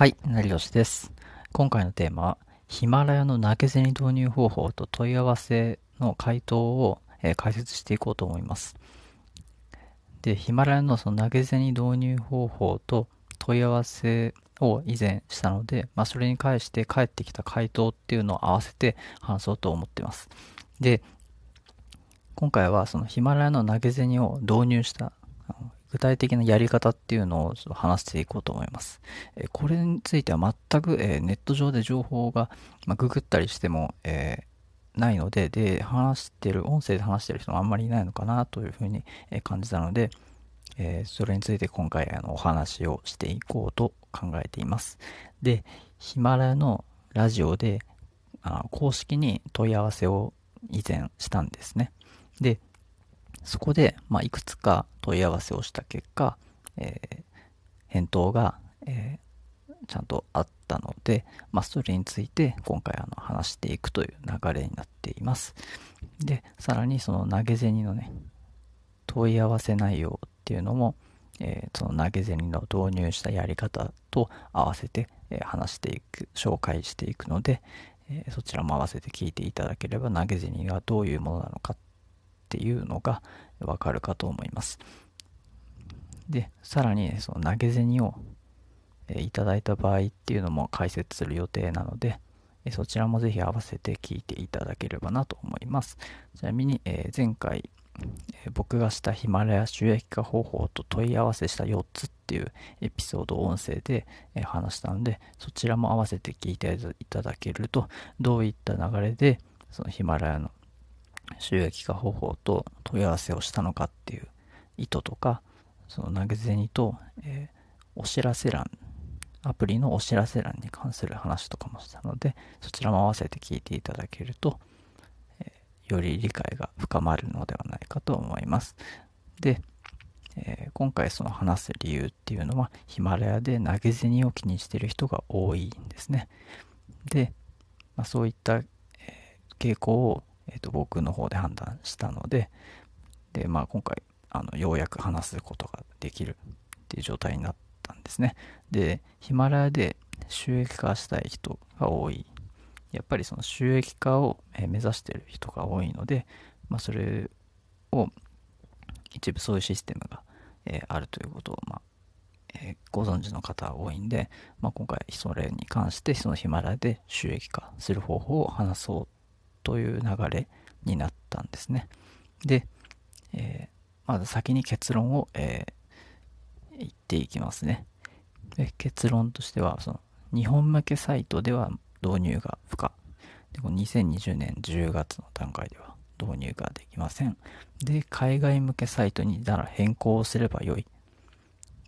はい、成吉です。今回のテーマは、ヒマラヤの投げ銭導入方法と問い合わせの回答を、えー解説していこうと思います。で、ヒマラヤのその投げ銭導入方法と問い合わせを以前したので、まあ、それに関して返ってきた回答っていうのを合わせて話そうと思っています。で、今回はそのヒマラヤの投げ銭を導入した具体的なやり方っていうのをちょっと話していこうと思います。えこれについては全く、えネット上で情報が、まあ、ググったりしても、えないので、で、話してる、音声で話してる人もあんまりいないのかなというふうにえ感じたので、えそれについて今回あのお話をしていこうと考えています。で、ヒマラヤのラジオであ公式に問い合わせを以前したんですね。で、そこで、まあ、いくつか問い合わせをした結果、えー返答が、えーちゃんとあったので、まあ、それについて今回あの話していくという流れになっています。で、さらにその投げ銭のね、問い合わせ内容っていうのも、えーその投げ銭の導入したやり方と合わせて、えー話していく、紹介していくので、えーそちらも合わせて聞いていただければ投げ銭がどういうものなのかっていうのがわかるかと思います。で、さらにその投げ銭をえいただいた場合っていうのも解説する予定なので、そちらもぜひ合わせて聞いていただければなと思います。ちなみに、え前回、え僕がしたヒマラヤ収益化方法と問い合わせした4つっていうエピソード音声で、え話したので、そちらも合わせて聞いていただけると、どういった流れで、そのヒマラヤの収益化方法と問い合わせをしたのかっていう意図とか、その投げ銭と、えーお知らせ欄、アプリのお知らせ欄に関する話とかもしたので、そちらも合わせて聞いていただけると、えーより理解が深まるのではないかと思います。で、えー今回その話す理由っていうのは、ヒマラヤで投げ銭を気にしている人が多いんですね。で、まあ、そういった、え傾向を、えーと僕の方で判断したので、で、まあ、今回あのようやく話すことができるっていう状態になったんですね。で、ヒマラヤで収益化したい人が多い。やっぱりその収益化を目指してる人が多いので、まあ、それを一部そういうシステムが、えあるということを、まあえご存知の方は多いんで、まあ、今回それに関してそのヒマラヤで収益化する方法を話そうという流れになったんですね。で、えーまず先に結論を、えー言っていきますね。で結論としては、その日本向けサイトでは導入が不可。でこの2020年10月の段階では導入ができません。で、海外向けサイトになら変更をすればよい。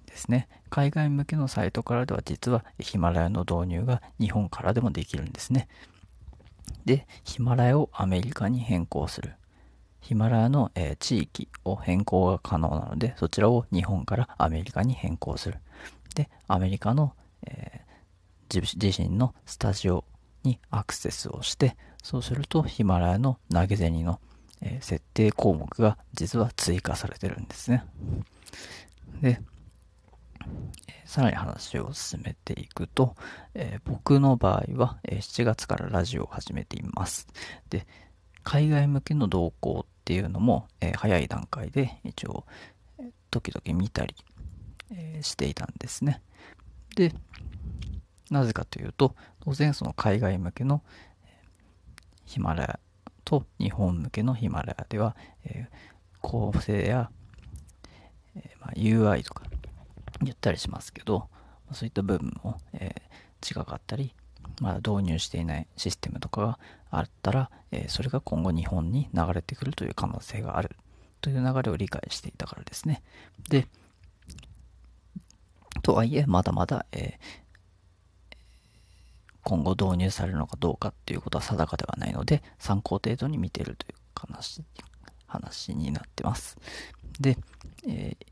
ですね。海外向けのサイトからでは実はヒマラヤの導入が日本からでもできるんですね。で、ヒマラヤをアメリカに変更する。ヒマラヤの、えー地域を変更が可能なので、そちらを日本からアメリカに変更する。で、アメリカの、えー自自身のスタジオにアクセスをして、そうするとヒマラヤの投げ銭の、えー設定項目が実は追加されてるんですね。で、さらに話を進めていくと、えー僕の場合は、えー7月からラジオを始めています。で、海外向けの動向っていうのも、えー早い段階で一応、え時々見たり、えーしていたんですね。で、なぜかというと、当然その海外向けのえヒマラヤと日本向けのヒマラヤでは、え構成や、えまあ、UI とか言ったりしますけど、そういった部分も、えー違かったり、まだ導入していないシステムとかがあったら、えーそれが今後日本に流れてくるという可能性があるという流れを理解していたからですね。で、とはいえ、まだまだ、えー今後導入されるのかどうかっていうことは定かではないので、参考程度に見ているという話話になってます。で、えー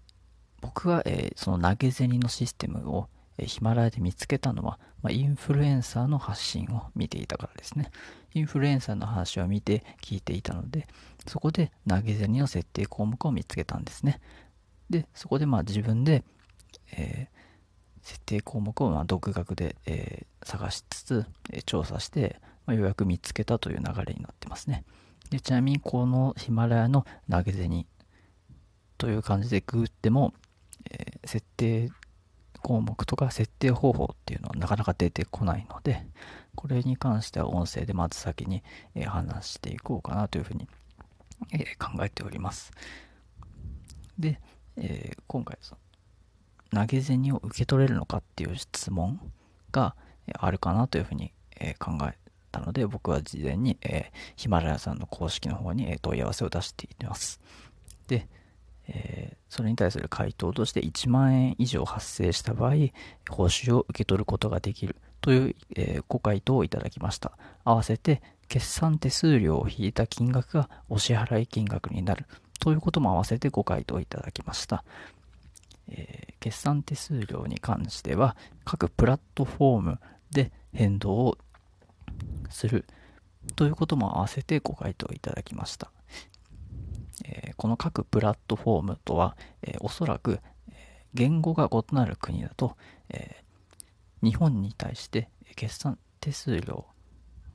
僕は、えーその投げ銭のシステムを、えヒマラヤで見つけたのは、まあ、インフルエンサーの発信を見ていたからですね。インフルエンサーの話を見て聞いていたので、そこで投げ銭の設定項目を見つけたんですね。で、そこでまあ自分で、えー設定項目をま独学で、えー、探しつつ、え調査して、まあ、ようやく見つけたという流れになってますね。でちなみにこのヒマラヤの投げ銭という感じでググっても、設定項目とか設定方法っていうのはなかなか出てこないので、これに関しては音声でまず先に、話していこうかなというふうに、考えております。で、えー、今回その投げ銭を受け取れるのかっていう質問があるかなというふうに、考えたので僕は事前に、ヒマラヤさんの公式の方に、問い合わせを出しています。で、え、それに対する回答として1万円以上発生した場合、報酬を受け取ることができるという、え、ご回答をいただきました。合わせて、決算手数料を引いた金額がお支払い金額になるということも合わせてご回答いただきました。え、決算手数料に関しては、各プラットフォームで変動をするということも合わせてご回答いただきました。え、この各プラットフォームとは、え、おそらく、え言語が異なる国だと、え日本に対して決算手数料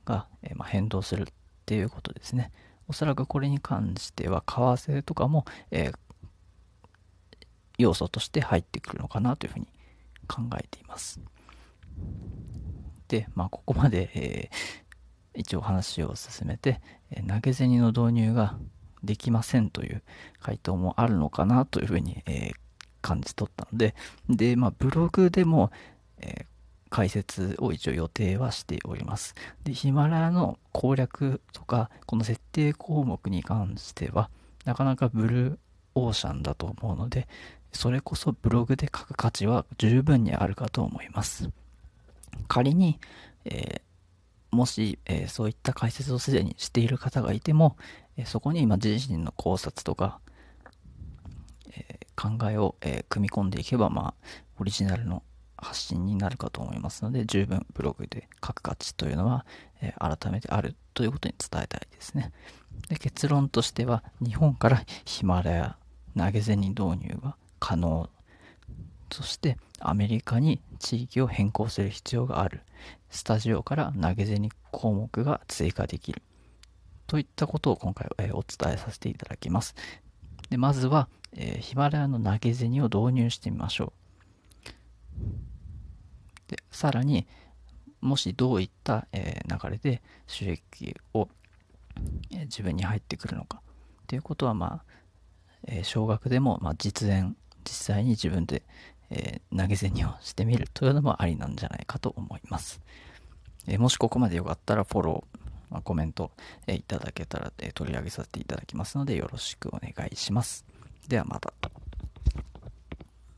が、えま変動するっていうことですね。おそらくこれに関しては、為替とかも、え要素として入ってくるのかなというふうに考えています。で、まあ、ここまで、え、一応話を進めて、え投げ銭の導入ができませんという回答もあるのかなというふうに、えー、感じ取ったので、で、まあ、ブログでも、えー、解説を一応予定はしております。で、ヒマラヤの攻略とか、この設定項目に関しては、なかなかブルーオーシャンだと思うので、それこそブログで書く価値は十分にあるかと思います。仮に、えー、もし、えー、そういった解説をすでにしている方がいても、えそこに今自身の考察とか、え考えを、え組み込んでいけば、まあ、オリジナルの発信になるかと思いますので、十分ブログで書く価値というのは、え改めてあるということに伝えたいですね。で結論としては、日本からヒマラヤ投げ銭導入が可能。そして、アメリカに地域を変更する必要がある。スタジオから投げ銭項目が追加できる。といったことを今回、えお伝えさせていただきます。でまずは、え、ヒマラヤの投げ銭を導入してみましょう。でさらに、もしどういった、え、流れで収益を、え、自分に入ってくるのかということは、まあ、えー、少額でも、まあ、実演、実際に自分で、え投げ銭をしてみるというのもありなんじゃないかと思います。えもしここまでよかったらフォロー、まあ、コメント、えいただけたら、え取り上げさせていただきますのでよろしくお願いします。ではまた。